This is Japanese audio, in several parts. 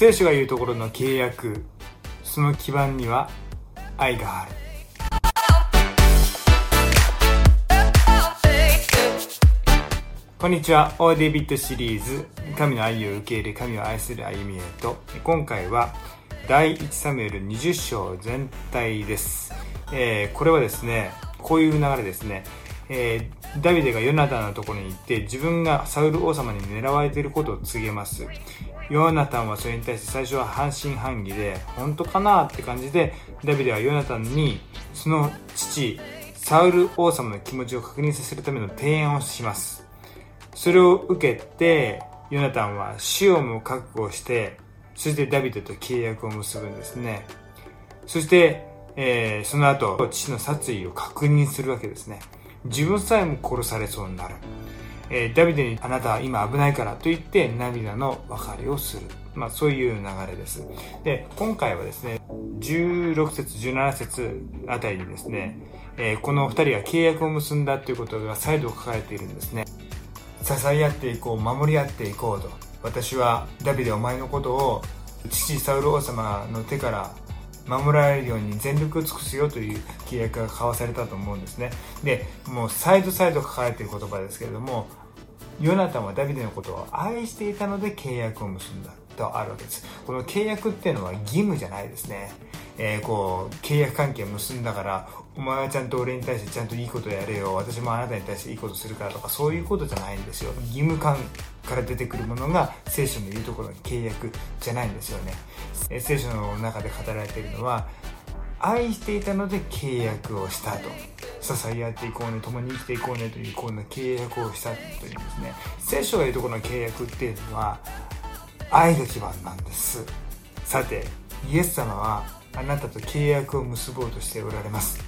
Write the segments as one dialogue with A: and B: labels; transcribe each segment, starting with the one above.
A: 聖書が言うところの契約その基盤には愛があるこんにちは。オーデビットシリーズ、神の愛を受け入れ、神を愛する歩みへと、今回は、第1サムエル20章全体です。えー、これはですね、こういう流れですね。えー、ダビデがヨナタンのところに行って、自分がサウル王様に狙われていることを告げます。ヨナタンはそれに対して最初は半信半疑で、本当かなって感じで、ダビデはヨナタンに、その父、サウル王様の気持ちを確認させるための提案をします。それを受けて、ヨナタンは死をも覚悟して、そしてダビデと契約を結ぶんですね。そして、えー、その後、父の殺意を確認するわけですね。自分さえも殺されそうになる。えー、ダビデにあなたは今危ないからと言って涙の別れをする。まあそういう流れです。で、今回はですね、16節、17節あたりにですね、えー、この二人が契約を結んだということが再度書かれているんですね。支え合っていこう守り合っていこうと私はダビデお前のことを父サウル王様の手から守られるように全力を尽くすよという契約が交わされたと思うんですね。でもう再度再度書かれている言葉ですけれどもヨナタンはダビデのことを愛していたので契約を結んだとあるわけです。この契約っていうのは義務じゃないですね。えー、こう契約関係を結んだからお前はちゃんと俺に対してちゃんといいことやれよ。私もあなたに対していいことするからとかそういうことじゃないんですよ。義務感から出てくるものが聖書の言うところの契約じゃないんですよね、え、聖書の中で語られているのは愛していたので契約をしたと。支え合っていこうね共に生きていこうねというこんな契約をしたというんですね。聖書が言うところの契約っていうのは愛が基盤なんです。さてイエス様はあなたと契約を結ぼうとしておられます。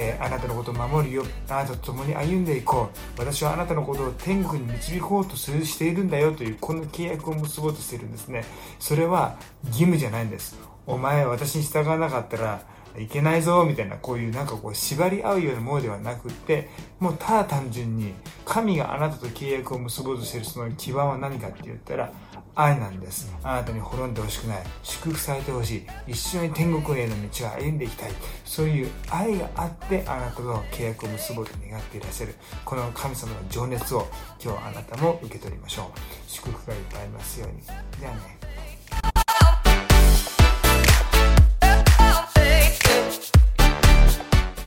A: えー、あなたのことを守るよ。あなたと共に歩んでいこう。私はあなたのことを天国に導こうとするしているんだよという、この契約を結ぼうとしているんですね。それは義務じゃないんです。お前私に従わなかったらいけないぞみたいなこういうなんかこう縛り合うようなものではなくってもうただ単純に神があなたと契約を結ぼうとしているその基盤は何かって言ったら愛なんです。あなたに滅んでほしくない。祝福されてほしい。一緒に天国への道を歩んでいきたい。そういう愛があってあなたと契約を結ぼうと願っていらっしゃる。この神様の情熱を今日あなたも受け取りましょう。祝福がいっぱいありますように。ではね。